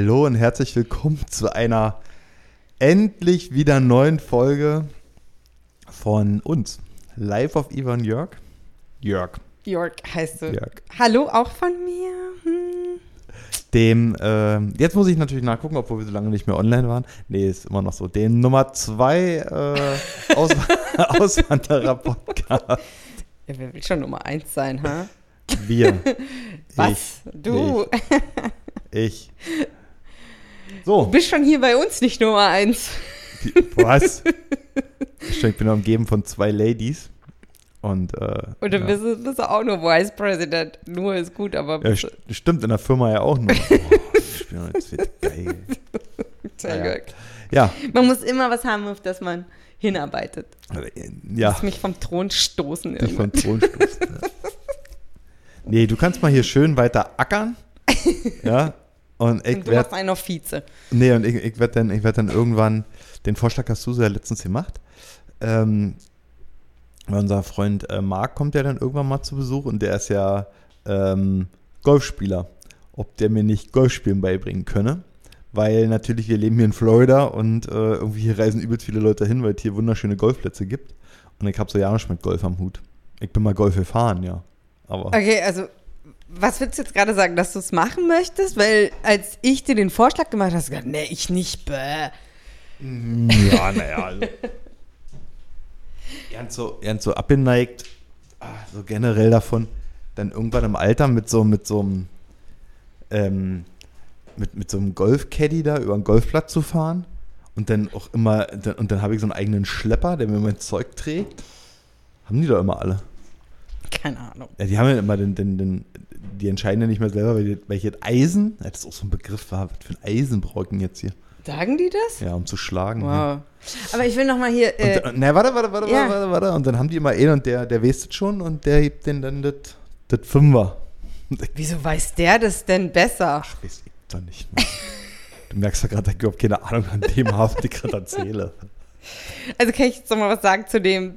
Hallo und herzlich willkommen zu einer endlich wieder neuen Folge von uns. Live auf Ivan Jörg. Jörg. Jörg heißt du. Jörg. Hallo auch von mir. Hm. Dem, äh, jetzt muss ich natürlich nachgucken, obwohl wir so lange nicht mehr online waren. Nee, ist immer noch so. Den Nummer zwei äh, Aus Auswanderer-Podcast. Ja, wer will schon Nummer eins sein, ha? Wir. Was? Ich, du? Ich. Du So, bist schon hier bei uns nicht Nummer eins. die- was? Ich bin umgeben von zwei Ladies. Und, äh, Und dann ja. bist, du, bist du auch nur Vice President. Nur ist gut, aber Ja, st stimmt, in der Firma ja auch nur. Oh, bin- das wird geil. du- ja. Jörg. Ja, Man muss immer was haben, auf das man hinarbeitet. ja, Lass mich vom Thron stoßen nicht irgendwann. von Thronstoß. Ja. Nee, du kannst mal hier schön weiter ackern. Ja, und ich Und du machst werde einen auf Vize. nee, und ich, ich werd dann, ich werd dann irgendwann, den Vorschlag hast du so ja letztens gemacht, ähm, unser Freund äh, Marc kommt ja dann irgendwann mal zu Besuch und der ist ja ähm, Golfspieler. Ob der mir nicht Golfspielen beibringen könne. Weil natürlich, wir leben hier in Florida und äh, irgendwie hier reisen übelst viele Leute hin, weil es hier wunderschöne Golfplätze gibt. Und ich habe so ja nicht mit Golf am Hut. Ich bin mal Golf gefahren, ja. Aber Okay, also was willst du jetzt gerade sagen, dass du es machen möchtest? Weil als ich dir den Vorschlag gemacht habe, hast du gesagt, nee, ich nicht. Bäh. ja, naja. Also. Ganz so, so abgeneigt, ah, so generell davon, dann irgendwann im Alter mit so, mit so einem, ähm, mit, mit so einem Golfcaddy da über den Golfplatz zu fahren und dann auch immer, und dann habe ich so einen eigenen Schlepper, der mir mein Zeug trägt. Haben die doch immer alle. Keine Ahnung. Ja, die haben ja immer den, den, den, die entscheiden ja nicht mehr selber, welche- welches Eisen, ja, das ist auch so ein Begriff war, was für ein Eisen brauchen jetzt hier? Sagen die das? Ja, um zu schlagen. Wow. Aber ich will noch mal hier. Äh, Und, ne, warte, warte, warte, ja. warte, warte, warte. Und dann haben die immer einen und der, der weiß das schon und der hebt den dann das das Fünfer. Wieso weiß der das denn besser? weiß ich doch nicht mehr. Du merkst ja gerade, dass ich überhaupt keine Ahnung an dem habe, was ich gerade erzähle. Also kann ich jetzt noch mal was sagen zu dem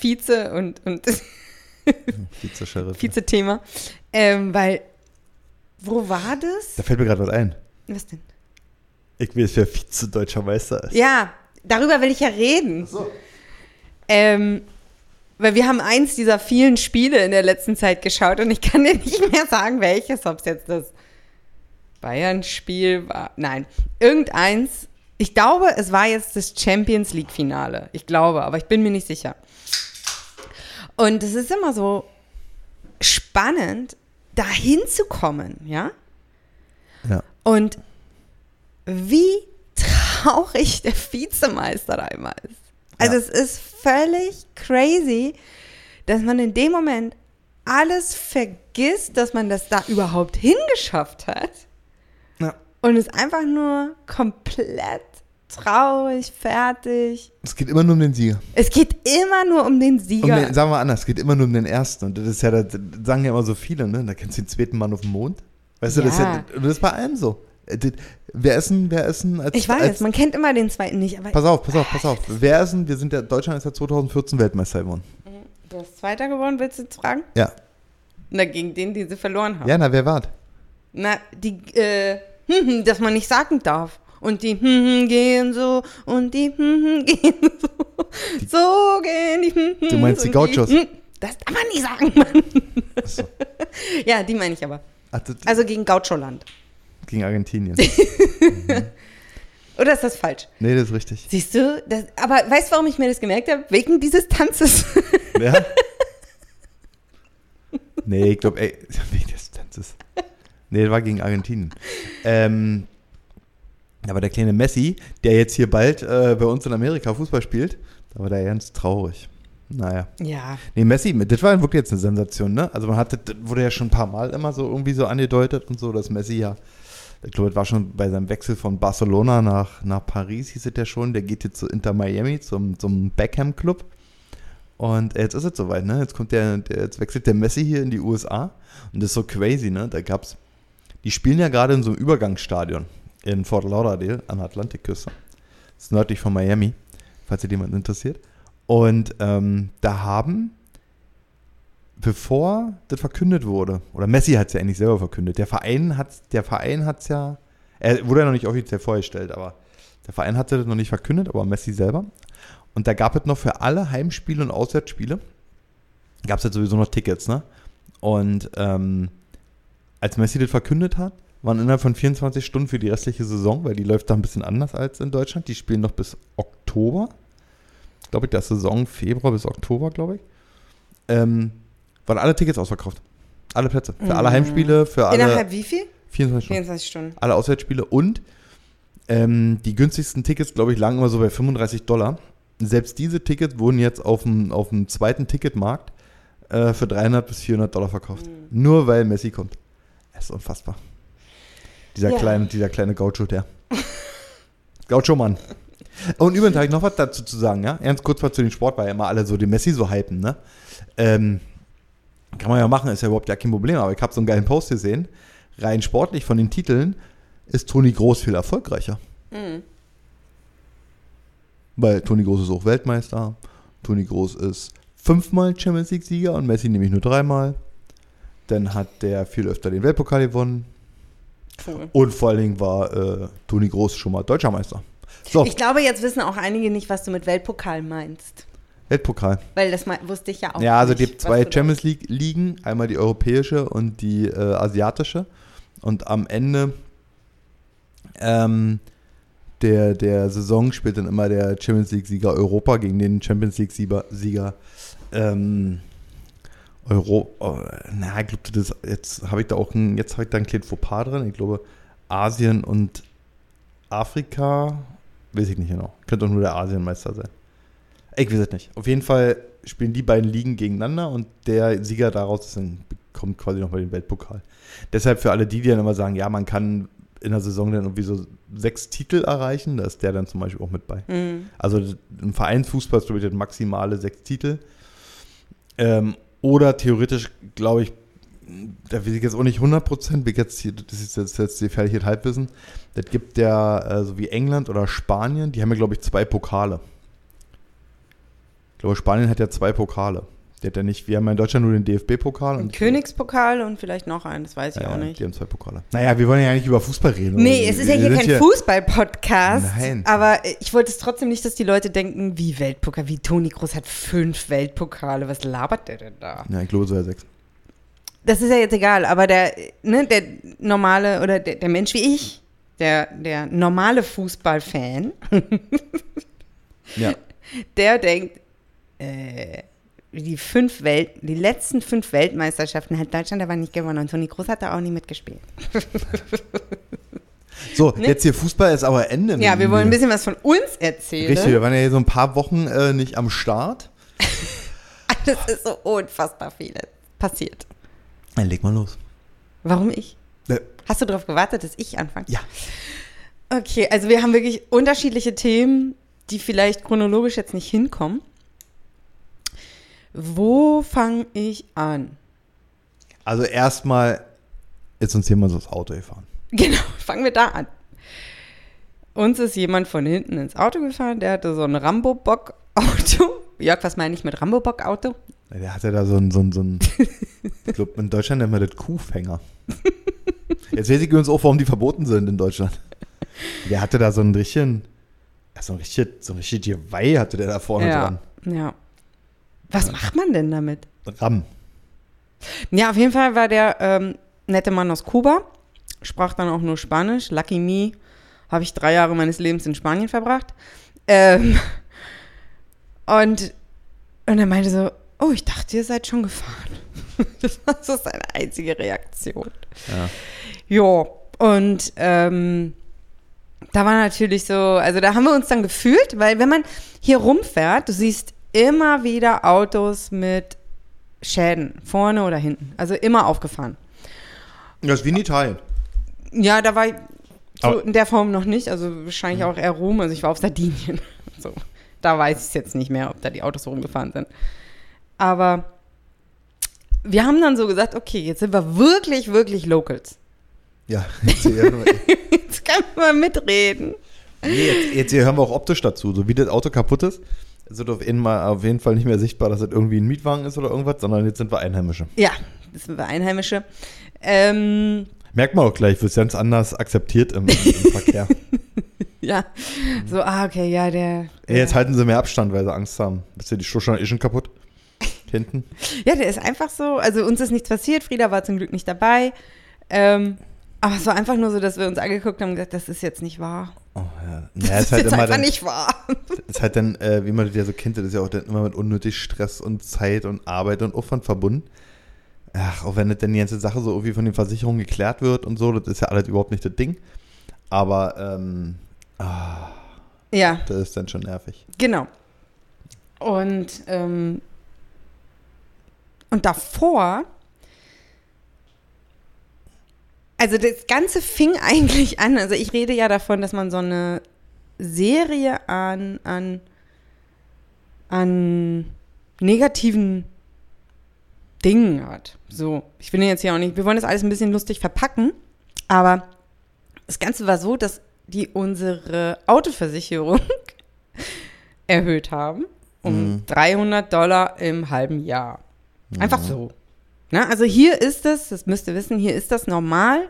Vize und, und Vize-Sheriff. Vize-Thema. Ähm, weil, wo war das? Da fällt mir gerade was ein. Was denn? Ich weiß, wer Vize-Deutscher Meister ist. Ja, darüber will ich ja reden. So. Ähm, weil wir haben eins dieser vielen Spiele in der letzten Zeit geschaut und ich kann dir nicht mehr sagen, welches, ob es jetzt das Bayern-Spiel war. Nein, irgendeins. Ich glaube, es war jetzt das Champions League-Finale. Ich glaube, aber ich bin mir nicht sicher. Und es ist immer so spannend, da hinzukommen, ja? Ja. Und wie traurig der Vizemeister da immer ist. Also Ja. es ist völlig crazy, dass man in dem Moment alles vergisst, dass man das da überhaupt hingeschafft hat ja. und ist einfach nur komplett traurig, fertig. Es geht immer nur um den Sieger. Es geht immer nur um den Um Sieger. den, sagen wir anders, es geht immer nur um den ersten. Und das ist ja, das sagen ja immer so viele, ne? Da kennst du den zweiten Mann auf dem Mond. Weißt du, das ist, ja, Ja. das ist bei allem so. Äh, Wer ist denn, wer ist denn als, ich weiß, als man kennt immer den zweiten nicht, aber Pass auf, pass auf, pass auf. Wer ist denn, wir sind ja, Deutschland ist ja 2014 Weltmeister geworden. du hast Zweiter geworden, willst du jetzt fragen? Ja. Na, gegen den, die sie verloren haben. Ja, na, wer war Na, die, äh, dass man nicht sagen darf. Und die hm, hm, gehen so und die hm, hm, gehen so. so gehen die hm, hm, Du meinst die Gauchos? hm. Das darf man nicht sagen, Mann. Achso. Ja, die meine ich aber. Ach, das, Also gegen Gaucholand. gegen Argentinien. Oder ist das falsch? Nee, das ist richtig. Siehst du? Das, aber weißt du, warum ich mir das gemerkt habe? Wegen dieses Tanzes. Ja? Nee, ich glaube, ey, wegen des Tanzes. Nee, das war gegen Argentinien. Ähm, aber der kleine Messi, der jetzt hier bald äh, bei uns in Amerika Fußball spielt, da war der ganz traurig. Naja. ja. Nee, Messi, das war wirklich jetzt eine Sensation, ne? Also man hat, das wurde ja schon ein paar Mal immer so irgendwie so angedeutet und so, dass Messi ja, ich glaube, das war schon bei seinem Wechsel von Barcelona nach, nach Paris, hieß es ja schon, der geht jetzt zu Inter Miami, zum, zum Beckham-Club. Und jetzt ist es soweit, ne? Jetzt kommt der, der, jetzt wechselt der Messi hier in die USA. Und das ist so crazy, ne? Da gab's, die spielen ja gerade in so einem Übergangsstadion in Fort Lauderdale an der Atlantikküste. Das ist nördlich von Miami, falls sich jemand interessiert. Und ähm, da haben, bevor das verkündet wurde, oder Messi hat es ja eigentlich selber verkündet, der Verein hat der Verein hat's ja, Er wurde ja noch nicht offiziell vorgestellt, aber der Verein hatte das noch nicht verkündet, aber Messi selber. Und da gab es noch für alle Heimspiele und Auswärtsspiele, gab es jetzt sowieso noch Tickets, ne? Und ähm, als Messi das verkündet hat, waren innerhalb von 24 Stunden für die restliche Saison, weil die läuft da ein bisschen anders als in Deutschland. Die spielen noch bis Oktober. Glaube ich, der Saison Februar bis Oktober, glaube ich. Ähm, waren alle Tickets ausverkauft. Alle Plätze. Für alle Mhm. Heimspiele, für alle Innerhalb wie viel? 24 Stunden. 24 Stunden. Alle Auswärtsspiele und ähm, die günstigsten Tickets, glaube ich, lagen immer so bei 35 Dollar. Selbst diese Tickets wurden jetzt auf dem, auf dem zweiten Ticketmarkt äh, für 300 bis 400 Dollar verkauft. Mhm. Nur weil Messi kommt. Das ist unfassbar. Dieser Ja. kleine, dieser kleine Gaucho, der. Gaucho-Mann. Und übrigens habe ich noch was dazu zu sagen, ja? Ernst kurz mal zu den Sport, weil ja immer alle so den Messi so hypen, ne? Ähm, kann man ja machen, ist ja überhaupt ja kein Problem, aber ich habe so einen geilen Post gesehen. Rein sportlich von den Titeln ist Toni Groß viel erfolgreicher. Mhm. Weil Toni Groß ist auch Weltmeister. Toni Groß ist fünfmal Champions League-Sieger und Messi nämlich nur dreimal. Dann hat der viel öfter den Weltpokal gewonnen. Cool. Und vor allen Dingen war äh, Toni Groß schon mal Deutscher Meister. So, Ich glaube, jetzt wissen auch einige nicht, was du mit Weltpokal meinst. Weltpokal. Weil das wusste ich ja auch Ja, also die gibt zwei Champions League-Ligen, einmal die europäische und die äh, asiatische. Und am Ende ähm, der, der Saison spielt dann immer der Champions League-Sieger Europa gegen den Champions League-Sieger Sieger, ähm, Euro. Oh, na, ich glaube, das jetzt habe ich da auch ein, jetzt habe ich da ein kleines Fauxpas drin. Ich glaube, Asien und Afrika, weiß ich nicht genau. Könnte auch nur der Asienmeister sein. Ich weiß es nicht. Auf jeden Fall spielen die beiden Ligen gegeneinander und der Sieger daraus ist dann, bekommt quasi nochmal den Weltpokal. Deshalb für alle die, die dann immer sagen, ja, man kann in der Saison dann irgendwie so sechs Titel erreichen, da ist der dann zum Beispiel auch mit bei. Mhm. Also im Vereinsfußball ist, glaube ich, das maximale sechs Titel. Ähm, oder theoretisch, glaube ich, da weiß ich jetzt auch nicht 100 Prozent, das ist jetzt, jetzt gefährliches Halbwissen. Das gibt ja, so wie England oder Spanien, die haben ja, glaube ich, zwei Pokale. Ich glaube, Spanien hat ja zwei Pokale. Die hat ja nicht, wir haben ja in Deutschland nur den DFB-Pokal. Ein Königspokal und vielleicht noch einen, das weiß ich ja, auch nicht. Die haben zwei Pokale. Naja, wir wollen ja nicht über Fußball reden. Nee, es ist ja hier kein Fußball-Podcast. Nein. Aber ich wollte es trotzdem nicht, dass die Leute denken, wie Weltpokal, wie Toni Groß hat fünf Weltpokale. Was labert der denn da? Ja, ich glaube, so ja sechs. Das ist ja jetzt egal, aber der, ne, der normale oder der, der Mensch wie ich, der, der normale Fußballfan, Ja. der denkt, äh, die fünf Welt, die letzten fünf Weltmeisterschaften hat Deutschland aber nicht gewonnen und Toni Groß hat da auch nicht mitgespielt. So, Ne? jetzt hier Fußball ist aber Ende. Ja, wir wollen ein bisschen was von uns erzählen. Richtig, wir waren ja hier so ein paar Wochen äh, nicht am Start. Das ist so unfassbar viel passiert. Dann leg mal los. Warum ich? Äh, Hast du darauf gewartet, dass ich anfange? Ja. Okay, also wir haben wirklich unterschiedliche Themen, die vielleicht chronologisch jetzt nicht hinkommen. Wo fange ich an? Also erstmal ist uns jemand so das Auto gefahren. Genau, fangen wir da an. Uns ist jemand von hinten ins Auto gefahren, der hatte so ein Rambo-Bock-Auto. Jörg, was meine ich mit Rambo-Bock-Auto? Der hatte da so ein, so ein, so ein ich glaube, in Deutschland nennt man das Kuhfänger. Jetzt weiß ich übrigens auch, warum die verboten sind in Deutschland. Der hatte da so ein richtigen, ja, so ein richtig, so ein richtig Geweih hatte der da vorne ja, dran. ja. Was macht man denn damit? Ram. Ja, auf jeden Fall war der ähm, nette Mann aus Kuba, sprach dann auch nur Spanisch. Lucky me, habe ich drei Jahre meines Lebens in Spanien verbracht. Ähm, und, und er meinte so, oh, ich dachte, ihr seid schon gefahren. das war so seine einzige Reaktion. Ja. Ja, und ähm, da war natürlich so, also da haben wir uns dann gefühlt, weil wenn man hier rumfährt, du siehst immer wieder Autos mit Schäden, vorne oder hinten. Also immer aufgefahren. Das ist wie in Italien. Ja, da war ich so in der Form noch nicht, also wahrscheinlich auch eher Rom. Also ich war auf Sardinien. So, da weiß ich es jetzt nicht mehr, ob da die Autos rumgefahren sind. Aber wir haben dann so gesagt, okay, jetzt sind wir wirklich, wirklich Locals. Ja, jetzt, Jetzt kann man mitreden. nee, jetzt, jetzt hören wir auch optisch dazu. So wie das Auto kaputt ist, es auf jeden, Mal, auf jeden Fall nicht mehr sichtbar, dass es irgendwie ein Mietwagen ist oder irgendwas, sondern jetzt sind wir Einheimische. Ja, das sind wir Einheimische. Ähm, Merkt man auch gleich, wird ganz anders akzeptiert im, im Verkehr. Ja, so, ah, okay, ja, der. Ey, jetzt halten sie mehr Abstand, weil sie Angst haben. Ist ja die Schuhe eh schon kaputt? Hinten? Ja, der ist einfach so, also uns ist nichts passiert, Frieda war zum Glück nicht dabei. Ähm, aber es war einfach nur so, dass wir uns angeguckt haben und gesagt, das ist jetzt nicht wahr. Oh ja. Das ja ist, halt jetzt immer einfach dann, nicht wahr. ist halt dann, äh, wie man das ja so kennt, das ist ja auch dann immer mit unnötig Stress und Zeit und Arbeit und Aufwand verbunden. Ach, auch wenn das dann die ganze Sache so irgendwie von den Versicherungen geklärt wird und so, das ist ja alles überhaupt nicht das Ding. Aber ähm, ah, Ja, das ist dann schon nervig. genau. Und, ähm, und davor, also das Ganze fing eigentlich an, also ich rede ja davon, dass man so eine Serie an, an, an negativen Dingen hat. So, ich will jetzt hier auch nicht, wir wollen das alles ein bisschen lustig verpacken, aber das Ganze war so, dass die unsere Autoversicherung erhöht haben um Mhm. 300 Dollar im halben Jahr. Einfach so. Na, also hier ist es, das müsst ihr wissen, hier ist das normal.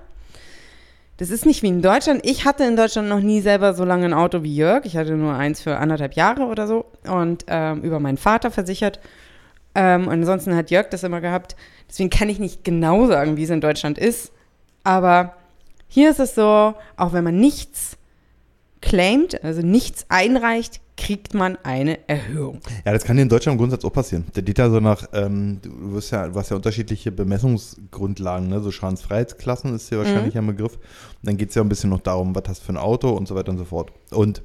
Das ist nicht wie in Deutschland. Ich hatte in Deutschland noch nie selber so lange ein Auto wie Jörg. Ich hatte nur eins für anderthalb Jahre oder so und ähm, über meinen Vater versichert. Ähm, und ansonsten hat Jörg das immer gehabt. Deswegen kann ich nicht genau sagen, wie es in Deutschland ist. Aber hier ist es so, auch wenn man nichts claimt, also nichts einreicht, kriegt man eine Erhöhung. Ja, das kann in Deutschland im Grundsatz auch passieren. Der ja so nach, ähm, du wirst ja, du hast ja unterschiedliche Bemessungsgrundlagen, ne? So Schadensfreiheitsklassen ist hier wahrscheinlich ein Begriff. Und dann geht es ja ein bisschen noch darum, was hast du für ein Auto und so weiter und so fort. Und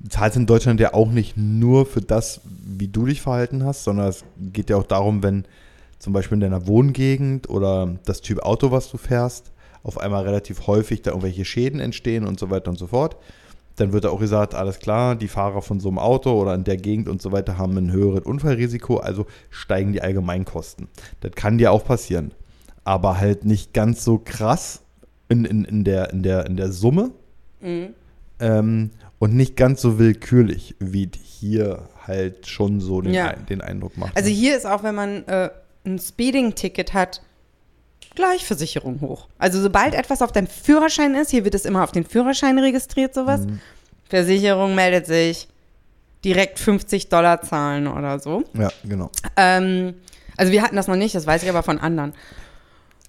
du zahlst in Deutschland ja auch nicht nur für das, wie du dich verhalten hast, sondern es geht ja auch darum, wenn zum Beispiel in deiner Wohngegend oder das Typ Auto, was du fährst, auf einmal relativ häufig da irgendwelche Schäden entstehen und so weiter und so fort. Dann wird da auch gesagt, alles klar, die Fahrer von so einem Auto oder in der Gegend und so weiter haben ein höheres Unfallrisiko, also steigen die Allgemeinkosten. Das kann dir auch passieren. Aber halt nicht ganz so krass in, in, in, der, in, der, in der Summe ähm, und nicht ganz so willkürlich, wie hier halt schon so den, Ja. Den Eindruck macht. Also ne? hier ist auch, wenn man äh, ein Speeding-Ticket hat, gleich Versicherung hoch. Also sobald etwas auf deinem Führerschein ist, hier wird es immer auf den Führerschein registriert, sowas. Mhm. Versicherung meldet sich, direkt 50 Dollar zahlen oder so. ja, genau. Ähm, also wir hatten das noch nicht, das weiß ich aber von anderen.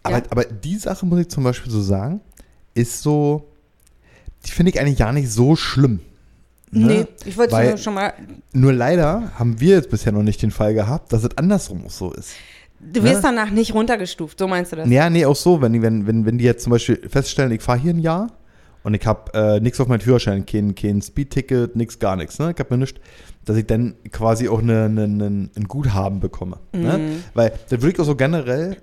Aber, Ja. aber die Sache, muss ich zum Beispiel so sagen, ist so, die finde ich eigentlich gar nicht so schlimm. Ne? Nee, ich wollte schon mal. Nur leider haben wir jetzt bisher noch nicht den Fall gehabt, dass es andersrum auch so ist. Du wirst Ne? danach nicht runtergestuft, so meinst du das? Ja, nee, auch so, wenn die, wenn, wenn, wenn die jetzt zum Beispiel feststellen, ich fahre hier ein Jahr und ich habe äh, nichts auf meinen Führerschein, kein, kein Speedticket, nichts, gar nichts, ne? Ich habe mir nichts, dass ich dann quasi auch eine, eine, eine, ein Guthaben bekomme. Ne? Mhm. Weil das würde ich auch so generell,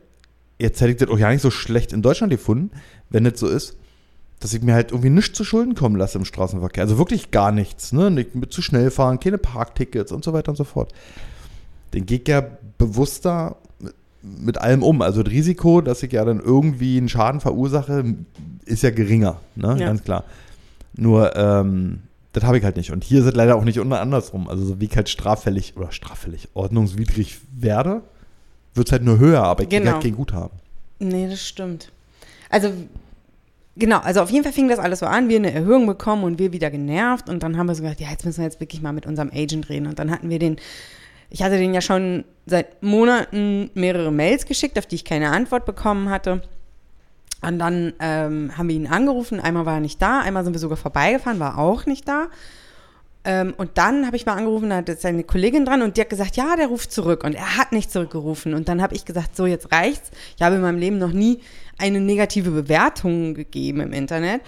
jetzt hätte ich das auch ja nicht so schlecht in Deutschland gefunden, wenn das so ist, dass ich mir halt irgendwie nichts zu Schulden kommen lasse im Straßenverkehr. Also wirklich gar nichts, ne? Nicht mit zu schnell fahren, keine Parktickets und so weiter und so fort. Den ich ja bewusster mit, allem um. Also das Risiko, dass ich ja dann irgendwie einen Schaden verursache, ist ja geringer, ne? Ja. Ganz klar. Nur, ähm, das habe ich halt nicht. Und hier ist es leider auch nicht unter andersrum. Also so wie ich halt straffällig oder straffällig, ordnungswidrig werde, wird es halt nur höher, aber ich kriege Genau. halt kein Guthaben. Nee, das stimmt. Also, genau, also auf jeden Fall fing das alles so an, wir eine Erhöhung bekommen und wir wieder genervt und dann haben wir so gesagt, ja, jetzt müssen wir jetzt wirklich mal mit unserem Agent reden und dann hatten wir den, ich hatte den ja schon seit Monaten mehrere Mails geschickt, auf die ich keine Antwort bekommen hatte. Und dann ähm, haben wir ihn angerufen, einmal war er nicht da, einmal sind wir sogar vorbeigefahren, war auch nicht da. Ähm, und dann habe ich mal angerufen, da hat jetzt seine Kollegin dran und die hat gesagt, ja, der ruft zurück. Und er hat nicht zurückgerufen. Und dann habe ich gesagt, so, jetzt reicht's. Ich habe in meinem Leben noch nie eine negative Bewertung gegeben im Internet.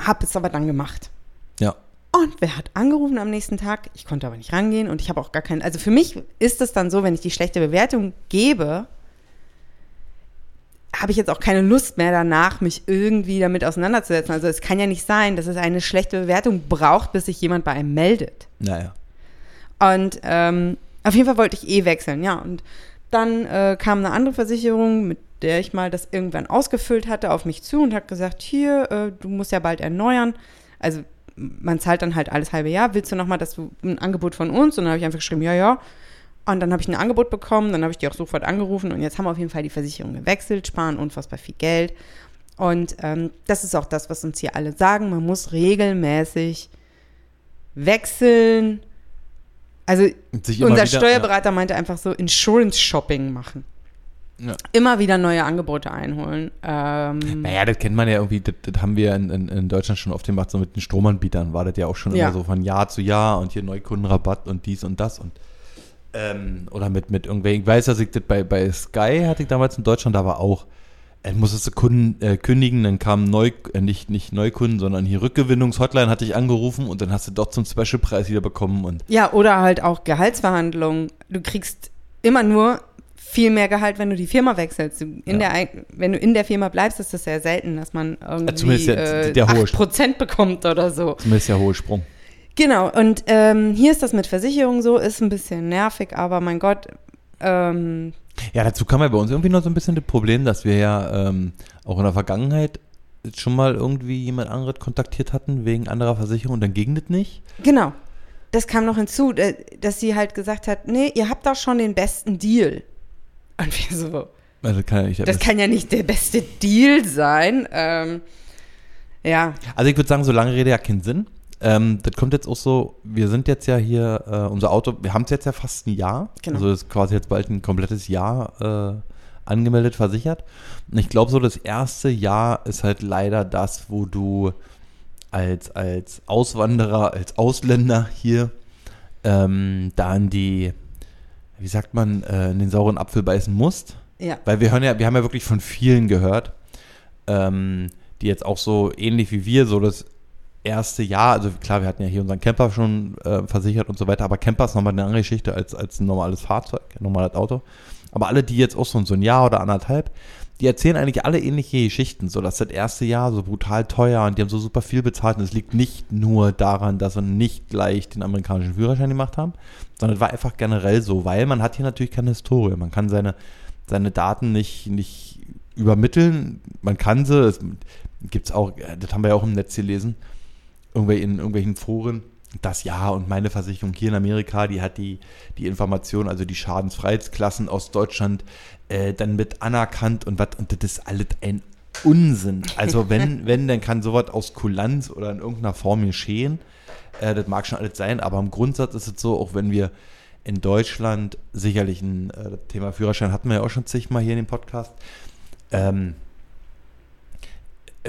Habe es aber dann gemacht. Ja. Und wer hat angerufen am nächsten Tag? Ich konnte aber nicht rangehen und ich habe auch gar keinen. Also für mich ist es dann so, wenn ich die schlechte Bewertung gebe, habe ich jetzt auch keine Lust mehr danach, mich irgendwie damit auseinanderzusetzen. Also es kann ja nicht sein, dass es eine schlechte Bewertung braucht, bis sich jemand bei einem meldet. Naja. Und ähm, auf jeden Fall wollte ich eh wechseln, ja. Und dann äh, kam eine andere Versicherung, mit der ich mal das irgendwann ausgefüllt hatte, auf mich zu und hat gesagt, hier, äh, du musst ja bald erneuern. Also man zahlt dann halt alles halbe Jahr. Willst du nochmal, dass du ein Angebot von uns? Und dann habe ich einfach geschrieben, ja, ja. Und dann habe ich ein Angebot bekommen, dann habe ich die auch sofort angerufen und jetzt haben wir auf jeden Fall die Versicherung gewechselt, sparen unfassbar viel Geld. Und ähm, das ist auch das, was uns hier alle sagen. Man muss regelmäßig wechseln. Also unser wieder- Steuerberater meinte einfach so Insurance-Shopping machen. Ja. Immer wieder neue Angebote einholen. Ähm, Naja, das kennt man ja irgendwie, das, das haben wir in, in, in Deutschland schon oft gemacht, so mit den Stromanbietern war das ja auch schon Ja. immer so von Jahr zu Jahr und hier Neukundenrabatt und dies und das und ähm, oder mit, mit irgendwelchen, ich weiß, dass ich das bei, bei Sky hatte ich damals in Deutschland, da war auch, äh, musstest du Kunden äh, kündigen, dann kamen Neu, äh, nicht, nicht Neukunden, sondern hier Rückgewinnungshotline hatte ich angerufen und dann hast du doch zum Specialpreis wieder bekommen und Ja, oder halt auch Gehaltsverhandlungen. Du kriegst immer nur viel mehr Gehalt, wenn du die Firma wechselst. In Ja. der, wenn du in der Firma bleibst, ist das sehr selten, dass man irgendwie zumindest der- äh, der hohe 8% bekommt oder so. zumindest der hohe Sprung. Genau, und ähm, hier ist das mit Versicherung so, ist ein bisschen nervig, aber mein Gott, ähm, Ja, dazu kam ja bei uns irgendwie noch so ein bisschen das Problem, dass wir ja ähm, auch in der Vergangenheit schon mal irgendwie jemand anderes kontaktiert hatten wegen anderer Versicherung und dann ging das nicht. genau. Das kam noch hinzu, äh, dass sie halt gesagt hat, nee, ihr habt doch schon den besten Deal. Und wir so, Also das kann ja nicht das kann ja nicht der beste Deal sein. Ähm, ja, Also ich würde sagen, so lange Rede ja keinen Sinn. Ähm, das kommt jetzt auch so, wir sind jetzt ja hier, äh, unser Auto, wir haben es jetzt ja fast ein Jahr. Genau. Also ist quasi jetzt bald ein komplettes Jahr äh, angemeldet, versichert. Und ich glaube so, das erste Jahr ist halt leider das, wo du als, als Auswanderer, als Ausländer hier ähm, da in die, wie sagt man, äh, in den sauren Apfel beißen musst. ja. Weil wir hören ja, wir haben ja wirklich von vielen gehört, ähm, die jetzt auch so ähnlich wie wir so das erste Jahr, also klar, wir hatten ja hier unseren Camper schon äh, versichert und so weiter, aber Camper ist nochmal eine andere Geschichte als, als ein normales Fahrzeug, ein normales Auto. Aber alle, die jetzt auch so, so ein Jahr oder anderthalb, die erzählen eigentlich alle ähnliche Geschichten, so dass das erste Jahr so brutal teuer und die haben so super viel bezahlt. Und es liegt nicht nur daran, dass wir nicht gleich den amerikanischen Führerschein gemacht haben, sondern es war einfach generell so, weil man hat hier natürlich keine Historie, man kann seine, seine Daten nicht, nicht übermitteln, man kann sie, es gibt auch, äh, das haben wir ja auch im Netz gelesen, in irgendwelchen Foren, das ja und meine Versicherung hier in Amerika, die hat die, die Information, also die Schadensfreiheitsklassen aus Deutschland äh, dann mit anerkannt und was, und das ist alles ein Unsinn. Also wenn, wenn, dann kann sowas aus Kulanz oder in irgendeiner Form geschehen. Äh, das mag schon alles sein, aber im Grundsatz ist es so, auch wenn wir in Deutschland sicherlich ein äh, Thema Führerschein hatten wir ja auch schon zigmal hier in dem Podcast, ähm,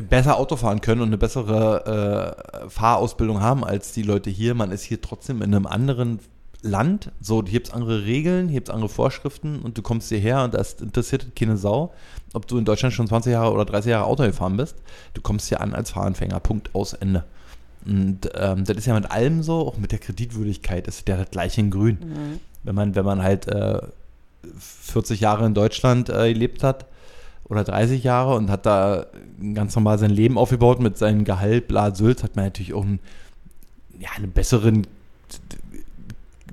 besser Auto fahren können und eine bessere äh, Fahrausbildung haben als die Leute hier. Man ist hier trotzdem in einem anderen Land. So, hier gibt es andere Regeln, hier gibt es andere Vorschriften und du kommst hierher und das interessiert keine Sau, ob du in Deutschland schon 20 Jahre oder 30 Jahre Auto gefahren bist. Du kommst hier an als Fahranfänger. Punkt aus Ende. Und ähm, das ist ja mit allem so, auch mit der Kreditwürdigkeit ist ja das gleiche in Grün. Wenn man, wenn man halt äh, 40 Jahre in Deutschland äh, gelebt hat oder 30 Jahre und hat da ganz normal sein Leben aufgebaut mit seinem Gehalt, bla, Sülz, hat man natürlich auch einen, ja, einen besseren,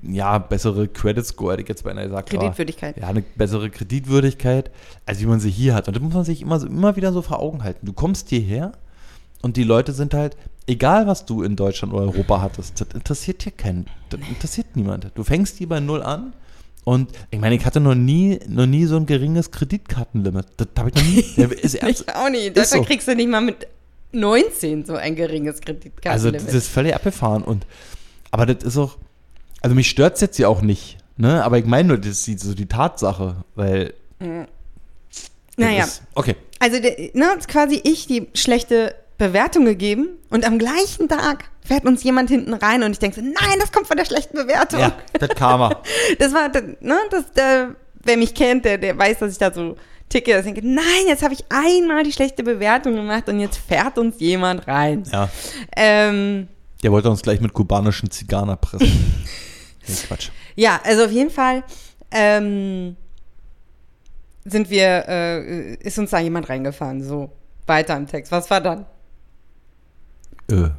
ja, bessere Credit Score, hätte ich jetzt beinahe gesagt. aber- Kreditwürdigkeit. ja, eine bessere Kreditwürdigkeit, als wie man sie hier hat. Und das muss man sich immer, so, immer wieder so vor Augen halten. Du kommst hierher und die Leute sind halt, egal was du in Deutschland oder Europa hattest, das interessiert hier keinen. Das interessiert niemand. Du fängst hier bei Null an und ich meine, ich hatte noch nie, noch nie so ein geringes Kreditkartenlimit. Das habe ich noch nie. Ist ernst. Ich auch nicht. Ist Deshalb so. kriegst du nicht mal mit 19 so ein geringes Also Kreditkartenlimit. das ist völlig abgefahren. Und, aber das ist auch, also mich stört es jetzt ja auch nicht. Ne? Aber ich meine nur, das ist die, so die Tatsache, weil. das naja, Ist, okay. also ne, quasi ich die schlechte Bewertung gegeben und am gleichen Tag fährt uns jemand hinten rein und ich denke so, nein, das kommt von der schlechten Bewertung. Ja, das Karma. Das war, das, ne, das, der, wer mich kennt, der, der weiß, dass ich da so ticke. dass Ich denke, nein, jetzt habe ich einmal die schlechte Bewertung gemacht und jetzt fährt uns jemand rein. Ja. Ähm, Der wollte uns gleich mit kubanischen Zigarren erpressen. nee, Quatsch. ja, also auf jeden Fall ähm, sind wir, äh, ist uns da jemand reingefahren. So, weiter im Text. Was war dann? Äh.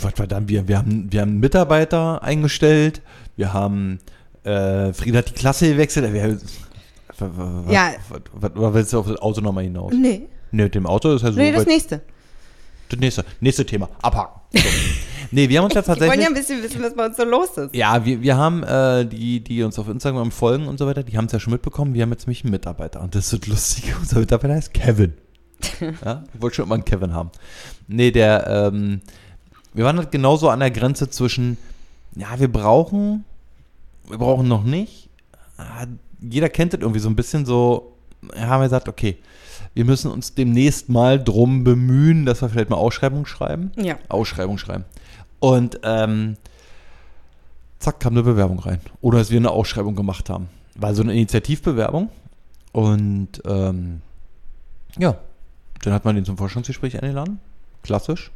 Was war dann? Wir, wir, haben, wir haben einen Mitarbeiter eingestellt. Wir haben. Äh, Frieda hat die Klasse gewechselt. Wir, was, Ja. Was, was, was willst du auf das Auto nochmal hinaus? Nee, Ne, dem Auto ist ja so. nee, das nächste. Das nächste, nächste Thema. Abhaken. So. Nee, wir haben uns ja Die wollen tatsächlich. ja ein bisschen wissen, was bei uns so los ist. Ja, wir, wir haben, äh, die, die uns auf Instagram folgen und so weiter, die haben es ja schon mitbekommen, wir haben jetzt nämlich einen Mitarbeiter. Und das ist lustig, unser Mitarbeiter heißt Kevin. ja, ich wollte schon immer einen Kevin haben. Nee, der, ähm, wir waren halt genauso an der Grenze zwischen, ja, wir brauchen, wir brauchen noch nicht. Ah, Jeder kennt das irgendwie so ein bisschen so, ja, haben wir gesagt, okay, wir müssen uns demnächst mal drum bemühen, dass wir vielleicht mal Ausschreibung schreiben. Ja. Ausschreibung schreiben. Und ähm, zack, kam eine Bewerbung rein. Oder dass wir eine Ausschreibung gemacht haben. War so eine Initiativbewerbung. Und ähm, ja, dann hat man den zum Vorstandsgespräch eingeladen. Klassisch.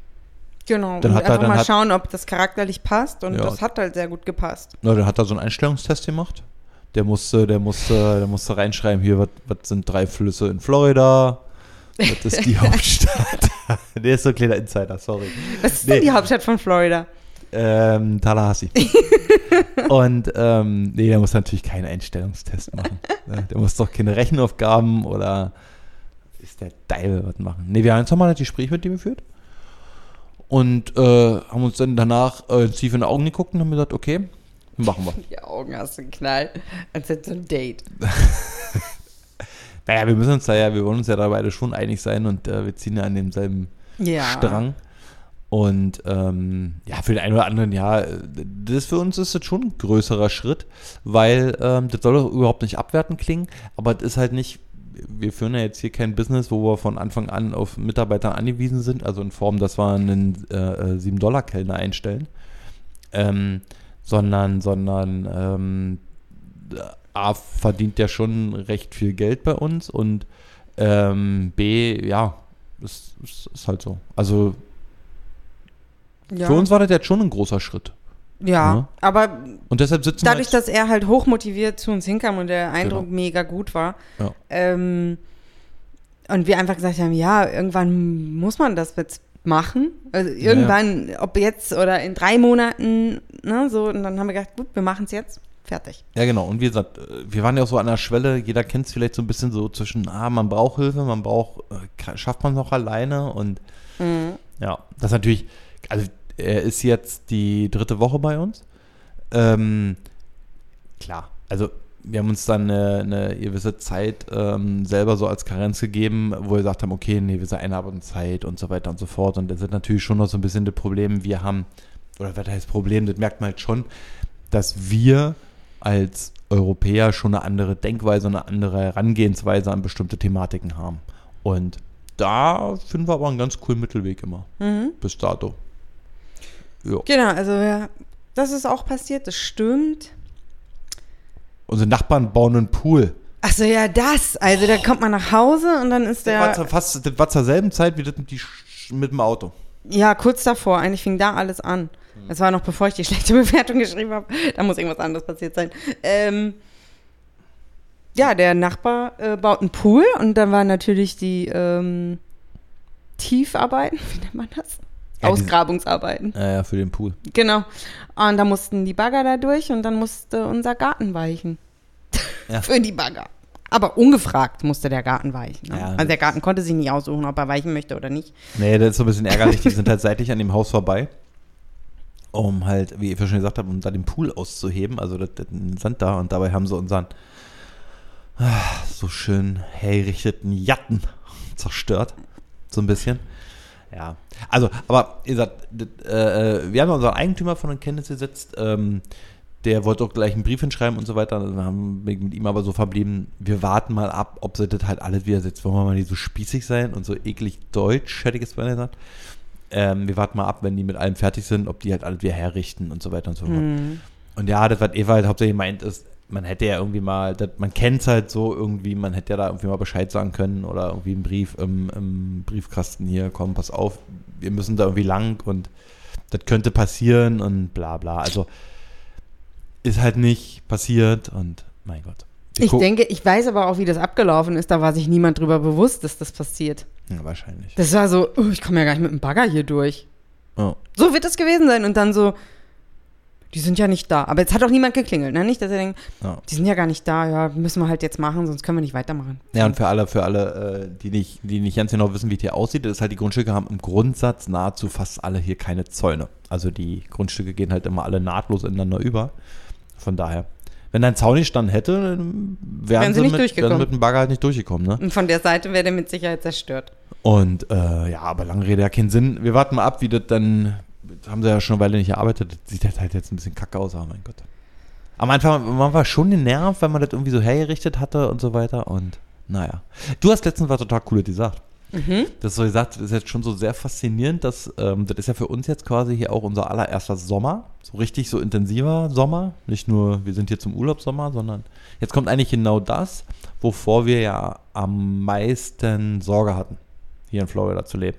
Genau. Dann und hat er- einfach dann mal hat- schauen, ob das charakterlich passt. Und Ja. das hat halt sehr gut gepasst. Na, dann hat er so einen Einstellungstest gemacht. Der musste, der musste, der musste reinschreiben, hier, was was sind drei Flüsse in Florida? Das ist die Hauptstadt. der ist so ein kleiner Insider, sorry. Was ist Nee. denn die Hauptstadt von Florida? Ähm, Tallahassee. und ähm, nee, der muss natürlich keinen Einstellungstest machen. Ne, der muss doch keine Rechenaufgaben oder ist der Deil was machen. Nee, wir haben jetzt nochmal ein Gespräch mit dem geführt und äh, haben uns dann danach äh, tief in die Augen geguckt und haben gesagt, okay, machen wir. Die Augen hast du einen Knall. Als hätte so ein Date. Naja, wir müssen uns da ja, wir wollen uns ja da beide schon einig sein und äh, wir ziehen ja an demselben Ja. Strang. Und ähm, ja, für den einen oder anderen, ja, das für uns ist das schon ein größerer Schritt, weil ähm, das soll doch überhaupt nicht abwertend klingen, aber das ist halt nicht, wir führen ja jetzt hier kein Business, wo wir von Anfang an auf Mitarbeiter angewiesen sind, also in Form, dass wir einen äh, äh, 7-Dollar-Kellner einstellen, ähm, sondern, sondern ähm, A verdient ja schon recht viel Geld bei uns und ähm, B, ja, ist, ist, ist halt so. Also Ja. für uns war das jetzt schon ein großer Schritt. Ja, Ja. aber Und deshalb sitzen dadurch, dass er halt hochmotiviert zu uns hinkam und der Eindruck Genau. mega gut war, Ja. ähm, und wir einfach gesagt haben, ja, irgendwann muss man das jetzt machen. Also irgendwann, ob jetzt oder in drei Monaten, ne, so, und dann haben wir gedacht, gut, wir machen es jetzt, fertig. Ja, genau. Und wie gesagt, äh, wir waren ja auch so an der Schwelle, jeder kennt es vielleicht so ein bisschen so zwischen, ah, man braucht Hilfe, man braucht, äh, schafft man es noch alleine und ja, das natürlich, also er ist jetzt die dritte Woche bei uns. Ähm, klar, also wir haben uns dann eine, eine gewisse Zeit ähm, selber so als Karenz gegeben, wo wir gesagt haben, okay, nee, wir sind Einarbeitungszeit und so weiter und so fort. Und das ist natürlich schon noch so ein bisschen das Problem, wir haben, oder was heißt Problem, das merkt man halt schon, dass wir als Europäer schon eine andere Denkweise, eine andere Herangehensweise an bestimmte Thematiken haben. Und da finden wir aber einen ganz coolen Mittelweg immer. Bis dato. Ja. Genau, also ja, das ist auch passiert, das stimmt. Unsere Nachbarn bauen einen Pool. Achso, ja, das. Also da kommt man nach Hause und dann ist Das war, der, fast, das war zur selben Zeit wie das mit, die, mit dem Auto. ja, kurz davor, eigentlich fing da alles an. Das war noch bevor ich die schlechte Bewertung geschrieben habe. Da muss irgendwas anderes passiert sein. Ähm, ja, der Nachbar äh, baut einen Pool und dann waren natürlich die ähm, Tiefarbeiten, wie nennt man das? Ja, Ausgrabungsarbeiten. Ja, ja, für den Pool. Genau. Und da mussten die Bagger da durch und dann musste unser Garten weichen. Ja. Für die Bagger. Aber ungefragt musste der Garten weichen. Ne? Ja, also der Garten konnte sich nicht aussuchen, ob er weichen möchte oder nicht. Nee, das ist so ein bisschen ärgerlich. Die sind halt seitlich an dem Haus vorbei, um halt, wie ich schon gesagt habe, um da den Pool auszuheben. Also den Sand da. Und dabei haben sie unseren ah, so schön hergerichteten Jatten zerstört. So ein bisschen. Ja. Also, aber gesagt, das, äh, äh, wir haben unseren Eigentümer von in Kenntnis gesetzt. Ähm, der wollte auch gleich einen Brief hinschreiben und so weiter. Dann haben wir mit ihm aber so verblieben, wir warten mal ab, ob sie das halt alles wieder setzt. Wollen wir mal nicht so spießig sein und so eklig deutsch, hätte ich jetzt mal gesagt. Ähm, wir warten mal ab, wenn die mit allem fertig sind, ob die halt alles wieder herrichten und so weiter und so fort. Und ja, das, was Eva halt hauptsächlich meint, ist, man hätte ja irgendwie mal, das, man kennt es halt so irgendwie, man hätte ja da irgendwie mal Bescheid sagen können oder irgendwie einen Brief im, im Briefkasten hier, komm, pass auf, wir müssen da irgendwie lang und das könnte passieren und bla bla. Also ist halt nicht passiert und mein Gott. Ich denke, ich weiß aber auch, wie das abgelaufen ist. Da war sich niemand drüber bewusst, dass das passiert. Ja, wahrscheinlich. Das war so, oh, ich komme ja gar nicht mit dem Bagger hier durch. Ja. So wird es gewesen sein. Und dann so, die sind ja nicht da. Aber jetzt hat auch niemand geklingelt, ne? Nicht, dass er denkt, Ja. die sind ja gar nicht da, ja, müssen wir halt jetzt machen, sonst können wir nicht weitermachen. Ja, und für alle, für alle, äh, die nicht, die nicht ganz genau wissen, wie es hier aussieht, das ist halt, die Grundstücke haben im Grundsatz nahezu fast alle hier keine Zäune. Also die Grundstücke gehen halt immer alle nahtlos ineinander über. Von daher, wenn da ein Zaun nicht stand hätte, wären, Wären sie sie, nicht mit, durchgekommen. mit dem Bagger halt nicht durchgekommen, ne? Und von der Seite wäre der mit Sicherheit zerstört. Und äh, ja, aber lange Rede ja keinen Sinn. Wir warten mal ab, wie das dann, haben sie ja schon eine Weile nicht gearbeitet, das sieht halt jetzt ein bisschen kacke aus, aber mein Gott. Am Anfang, man war schon genervt, wenn man das irgendwie so hergerichtet hatte und so weiter und naja. Du hast letztens was total Cooles gesagt. Mhm. Das ist so gesagt, das ist jetzt schon so sehr faszinierend, dass ähm, das ist ja für uns jetzt quasi hier auch unser allererster Sommer. So richtig so intensiver Sommer. Nicht nur, wir sind hier zum Urlaubssommer, sondern jetzt kommt eigentlich genau das, wovor wir ja am meisten Sorge hatten, hier in Florida zu leben.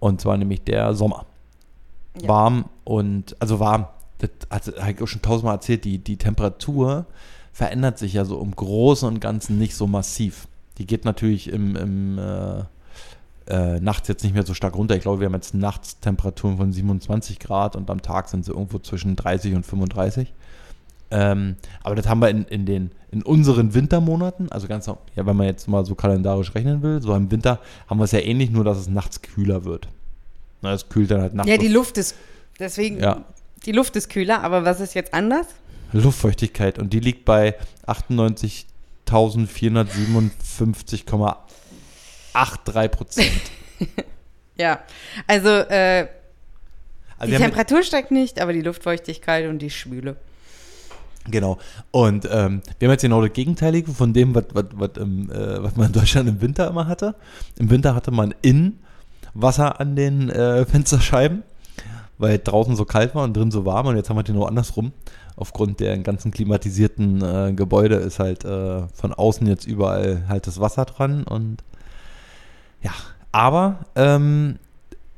Und zwar nämlich der Sommer. Ja. Warm und, also warm, das hat auch schon tausendmal erzählt, die, die Temperatur verändert sich ja so im Großen und Ganzen nicht so massiv. Die geht natürlich im, im äh, äh, nachts jetzt nicht mehr so stark runter. Ich glaube, wir haben jetzt nachts Temperaturen von 27 Grad und am Tag sind sie irgendwo zwischen 30 und 35. Ähm, aber das haben wir in, in, den, in unseren Wintermonaten, also ganz, ja, wenn man jetzt mal so kalendarisch rechnen will, so im Winter haben wir es ja ähnlich, nur dass es nachts kühler wird. Na, es kühlt dann halt nachts. Ja, die Luft ist, deswegen, Ja. die Luft ist kühler, aber was ist jetzt anders? Luftfeuchtigkeit und die liegt bei 98.457,83 Prozent. Ja, also äh, Also die Temperatur steigt nicht, aber die Luftfeuchtigkeit und die Schwüle. Genau. Und ähm, wir haben jetzt genau das Gegenteilige von dem, was, was, was, im, äh, was man in Deutschland im Winter immer hatte. Im Winter hatte man innen Wasser an den äh, Fensterscheiben, weil draußen so kalt war und drin so warm. Und jetzt haben wir den nur andersrum. Aufgrund der ganzen klimatisierten äh, Gebäude ist halt äh, von außen jetzt überall halt das Wasser dran. Und ja, aber ähm,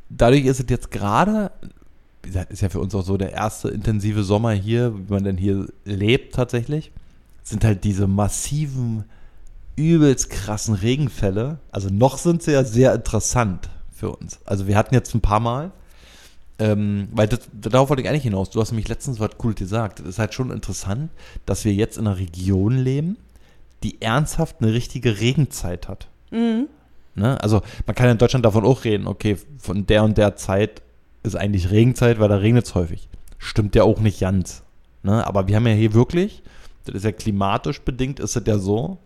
dadurch ist es jetzt gerade ist ja für uns auch so der erste intensive Sommer hier, wie man denn hier lebt tatsächlich, sind halt diese massiven, übelst krassen Regenfälle. Also noch sind sie ja sehr interessant für uns. Also wir hatten jetzt ein paar Mal, ähm, weil das, darauf wollte ich eigentlich hinaus. Du hast nämlich letztens was Cooles gesagt. Es ist halt schon interessant, dass wir jetzt in einer Region leben, die ernsthaft eine richtige Regenzeit hat. Mhm. Ne? Also man kann in Deutschland davon auch reden, okay, von der und der Zeit ist eigentlich Regenzeit, weil da regnet es häufig. Stimmt ja auch nicht ganz. Ne? Aber wir haben ja hier wirklich, das ist ja klimatisch bedingt, ist das ja so,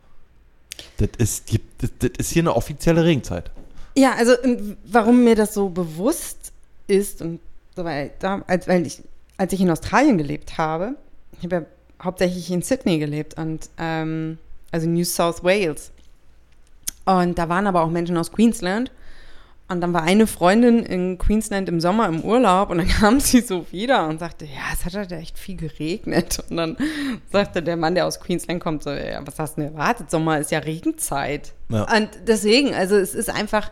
das ist, das ist hier eine offizielle Regenzeit. Ja, also ähm, warum mir das so bewusst ist und so weiter, als, weil ich, als ich in Australien gelebt habe, ich habe ja hauptsächlich in Sydney gelebt und ähm, also New South Wales. Und da waren aber auch Menschen aus Queensland. Und dann war eine Freundin in Queensland im Sommer im Urlaub und dann kam sie so wieder und sagte, ja, es hat halt echt viel geregnet. Und dann sagte der Mann, der aus Queensland kommt, so, ja, was hast du denn erwartet? Sommer ist ja Regenzeit. Ja. Und deswegen, also es ist einfach,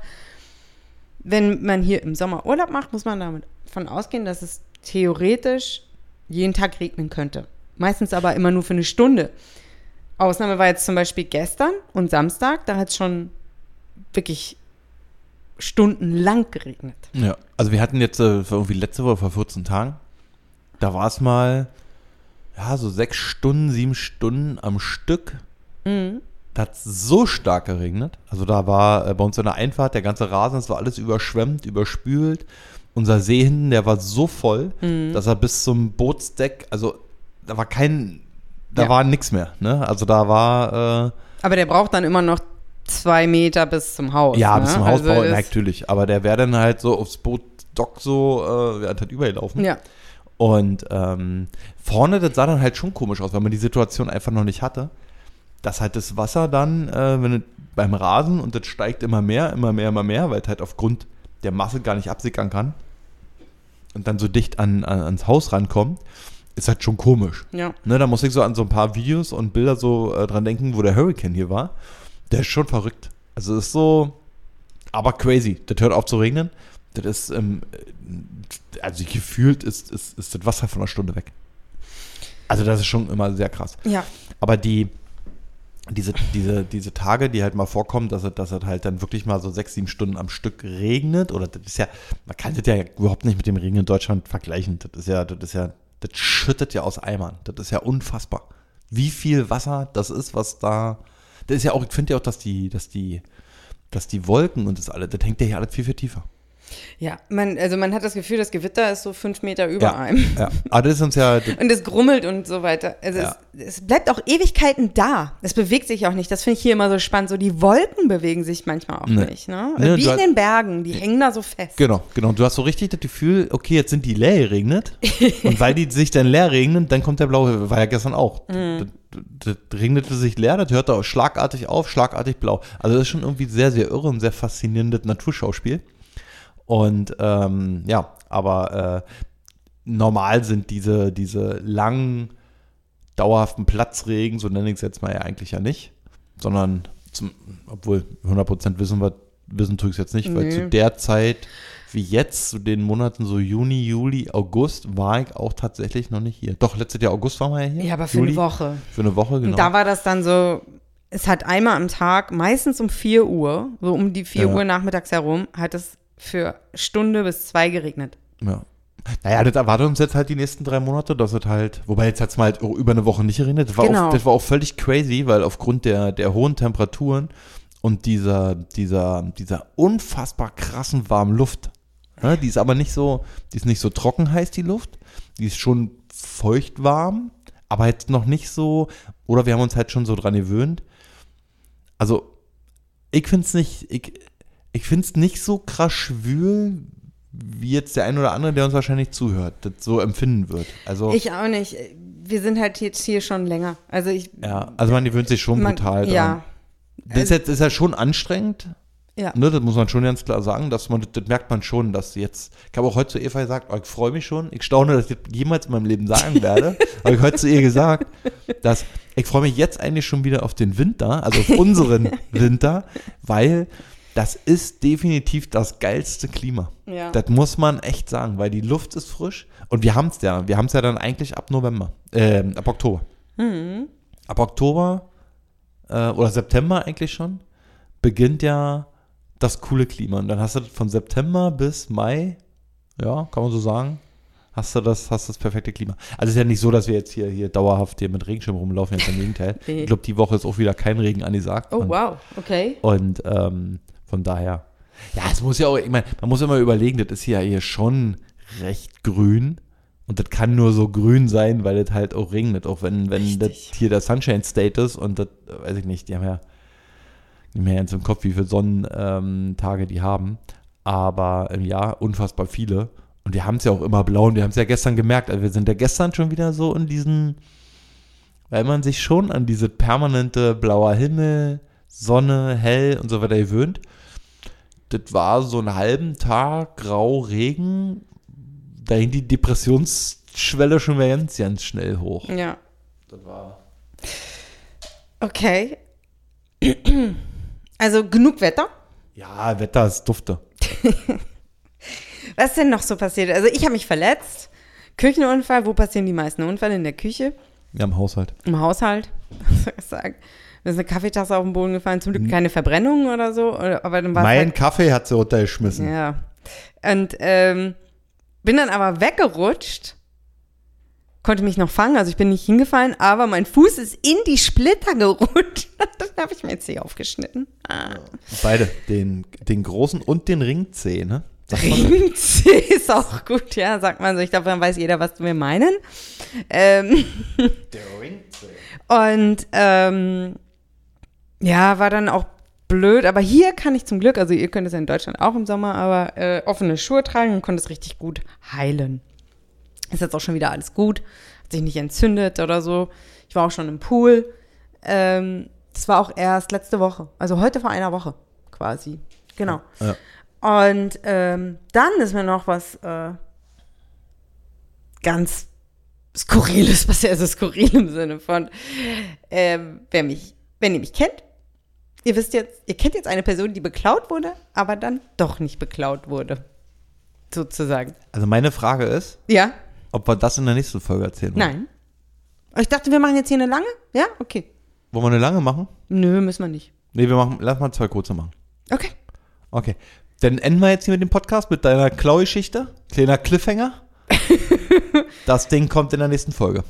wenn man hier im Sommer Urlaub macht, muss man damit von ausgehen, dass es theoretisch jeden Tag regnen könnte. Meistens aber immer nur für eine Stunde. Ausnahme war jetzt zum Beispiel gestern und Samstag, da hat es schon wirklich stundenlang geregnet. Ja. Also wir hatten jetzt äh, irgendwie letzte Woche vor 14 Tagen, da war es mal, ja, so sechs Stunden, sieben Stunden am Stück. Mhm. Da hat es so stark geregnet. Also da war äh, bei uns in der Einfahrt der ganze Rasen, es war alles überschwemmt, überspült. Unser See hinten, der war so voll, Mhm. dass er bis zum Bootsdeck, also da war kein, da Ja. war nichts mehr. Ne? Also da war, äh, Aber der braucht dann immer noch zwei Meter bis zum Haus. ja, ne? bis zum Hausbau, Also natürlich. Aber der wäre dann halt so aufs Bootdock so, äh, wäre halt übergelaufen. Ja, Und ähm, vorne, das sah dann halt schon komisch aus, weil man die Situation einfach noch nicht hatte. Dass halt das Wasser dann, äh, wenn es beim Rasen und das steigt immer mehr, immer mehr, immer mehr, weil es halt aufgrund der Masse gar nicht absickern kann und dann so dicht an, an, ans Haus rankommt, ist halt schon komisch. ja. Ne, da muss ich so an so ein paar Videos und Bilder so äh, dran denken, wo der Hurricane hier war. Der ist schon verrückt. Also ist so, aber crazy. Das hört auf zu regnen. Das ist, ähm, äh, also gefühlt ist, ist, ist das Wasser von einer Stunde weg. Also das ist schon immer sehr krass. Ja, Aber die, diese, diese, diese Tage, die halt mal vorkommen, dass es, dass es halt dann wirklich mal so sechs, sieben Stunden am Stück regnet, oder das ist ja, man kann das ja überhaupt nicht mit dem Regen in Deutschland vergleichen. Das ist ja, das ist ja das schüttet ja aus Eimern. Das ist ja unfassbar. Wie viel Wasser das ist, was da. Das ist ja auch, ich finde ja auch, dass die, dass die, dass die Wolken und das alles, das hängt ja hier alles viel, viel tiefer. Ja, man, also man hat das Gefühl, das Gewitter ist so fünf Meter über Ja, einem. ja. Aber das ist uns ja. Und es grummelt und so weiter. Also Ja. es, es bleibt auch Ewigkeiten da. Es bewegt sich auch nicht. Das finde ich hier immer so spannend. So die Wolken bewegen sich manchmal auch Nee. nicht. Ne? Nee, Wie in hast- den Bergen. Die hängen da so fest. Genau, genau. Du hast so richtig das Gefühl, okay, jetzt sind die leer geregnet. und weil die sich dann leer regnen, dann kommt der blaue, war ja gestern auch. Das, das, regnete sich leer, das hört auch schlagartig auf, schlagartig blau. Also das ist schon irgendwie sehr, sehr irre und sehr faszinierendes Naturschauspiel. Und ähm, ja, aber äh, normal sind diese, diese langen, dauerhaften Platzregen, so nenne ich es jetzt mal ja eigentlich ja nicht, sondern zum, obwohl 100% wissen wir, wissen tue ich es jetzt nicht, weil Nee. zu der Zeit wie jetzt, zu den Monaten so Juni, Juli, August, war ich auch tatsächlich noch nicht hier. Doch, letztes Jahr August waren wir ja hier. Ja, aber für Juli, eine Woche. Für eine Woche, genau. Und da war das dann so, es hat einmal am Tag, meistens um 4 Uhr, so um die 4 Ja. Uhr nachmittags herum, hat es für Stunde bis zwei geregnet. Ja. Naja, das erwartet uns jetzt halt die nächsten drei Monate, dass es halt, wobei jetzt hat es mal halt über eine Woche nicht geregnet. Das war, Genau. auch, das war auch völlig crazy, weil aufgrund der, der hohen Temperaturen und dieser, dieser, dieser unfassbar krassen warmen Luft, ne, die ist aber nicht so, die ist nicht so trocken heiß, die Luft, die ist schon feucht warm, aber jetzt noch nicht so, oder wir haben uns halt schon so dran gewöhnt. Also, ich finde es nicht, ich, ich finde es nicht so krass schwül, wie jetzt der ein oder andere, der uns wahrscheinlich zuhört, das so empfinden wird. Also, Ich auch nicht. Wir sind halt jetzt hier schon länger. Also ich. ja, also man gewöhnt sich schon man, brutal dran. Ja. Das ist, jetzt, ist ja schon anstrengend, Ja. ne, das muss man schon ganz klar sagen, dass man, das, merkt man schon, dass jetzt, ich habe auch heute zu Eva gesagt, oh, ich freue mich schon, ich staune, dass ich das jemals in meinem Leben sagen werde, habe ich heute zu ihr gesagt, dass ich freue mich jetzt eigentlich schon wieder auf den Winter, also auf unseren Winter, weil das ist definitiv das geilste Klima. Ja. Das muss man echt sagen, weil die Luft ist frisch und wir haben es ja, wir haben es ja dann eigentlich ab November, ähm, ab Oktober. Mhm. Ab Oktober äh, oder September eigentlich schon beginnt ja das coole Klima. Und dann hast du von September bis Mai, ja, kann man so sagen, hast du das, hast das perfekte Klima. Also es ist ja nicht so, dass wir jetzt hier, hier dauerhaft hier mit Regenschirm rumlaufen, jetzt im Gegenteil. Nee. Ich glaube, die Woche ist auch wieder kein Regen angesagt. Oh, und, wow. Okay. und ähm, von daher, ja, es muss ja auch, ich meine, man muss immer überlegen, das ist hier, hier schon recht grün. Und das kann nur so grün sein, weil das halt auch regnet. Auch wenn, wenn das hier der Sunshine State ist und das, weiß ich nicht, die haben ja nicht mehr ganz im Kopf, wie viele Sonnentage ähm, Tage die haben. Aber im Jahr unfassbar viele. Und wir haben es ja auch immer blau und wir haben es ja gestern gemerkt. Also wir sind ja gestern schon wieder so in diesen, weil man sich schon an diese permanente blauer Himmel, Sonne, hell und so weiter gewöhnt. Das war so einen halben Tag grau Regen. Da hing die Depressionsschwelle schon wieder ganz, ganz schnell hoch. Ja. Das war. Okay. Also genug Wetter. Ja, Wetter ist dufte. Was ist denn noch so passiert? Also ich habe mich verletzt. Küchenunfall. Wo passieren die meisten Unfälle? In der Küche? Ja, im Haushalt. Im Haushalt? Was soll ich sagen? Da ist eine Kaffeetasse auf den Boden gefallen. Zum Glück keine Verbrennung oder so. Aber dann war Mein halt, Kaffee hat sie runtergeschmissen. Ja. Und ähm, bin dann aber weggerutscht. Konnte mich noch fangen, also ich bin nicht hingefallen, aber mein Fuß ist in die Splitter gerutscht. dann habe ich mir jetzt hier aufgeschnitten. Ah. Beide. Den, den großen und den Ringzeh, ne? Ringzeh ist auch gut, ja, sagt man so. Ich glaube, dann weiß jeder, was wir meinen. Ähm, Der Ringzeh. und ähm, ja, war dann auch blöd. Aber hier kann ich zum Glück, also ihr könnt es ja in Deutschland auch im Sommer, aber äh, offene Schuhe tragen und konnte es richtig gut heilen. Ist jetzt auch schon wieder alles gut. Hat sich nicht entzündet oder so. Ich war auch schon im Pool. Ähm, das war auch erst letzte Woche. Also heute vor einer Woche quasi. Genau. Ja. Und ähm, dann ist mir noch was äh, ganz Skurriles passiert, also skurril im Sinne von, ähm, wer mich, wenn ihr mich kennt, ihr wisst jetzt, ihr kennt jetzt eine Person, die beklaut wurde, aber dann doch nicht beklaut wurde. Sozusagen. Also meine Frage ist, Ja? Ob wir das in der nächsten Folge erzählen wollen. Nein. Ich dachte, wir machen jetzt hier eine lange? Ja? Okay. Wollen wir eine lange machen? Nö, müssen wir nicht. Nee, wir machen, lass mal zwei kurze machen. Okay. Okay. Dann enden wir jetzt hier mit dem Podcast mit deiner Klau-Geschichte. Kleiner Cliffhanger. Das Ding kommt in der nächsten Folge.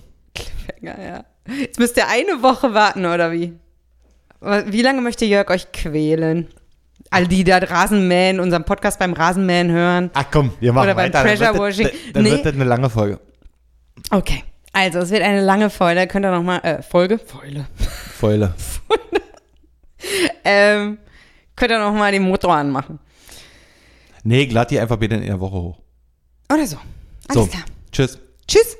Ja, ja. Jetzt müsst ihr eine Woche warten, oder wie? Wie lange möchte Jörg euch quälen? All die da Rasenmähen, unseren Podcast beim Rasenmähen hören. Ach komm, wir machen Oder beim weiter. Dann Pressure wird das- Washing. Dann Nee. wird das eine lange Folge. Okay. Also, es wird eine lange Folge. Könnt ihr nochmal, äh, Folge? Folge. Folge. Ähm, könnt ihr nochmal den Motor anmachen. Nee, glatt die einfach bitte in der Woche hoch. Oder so. Alles So, klar. tschüss. Tschüss.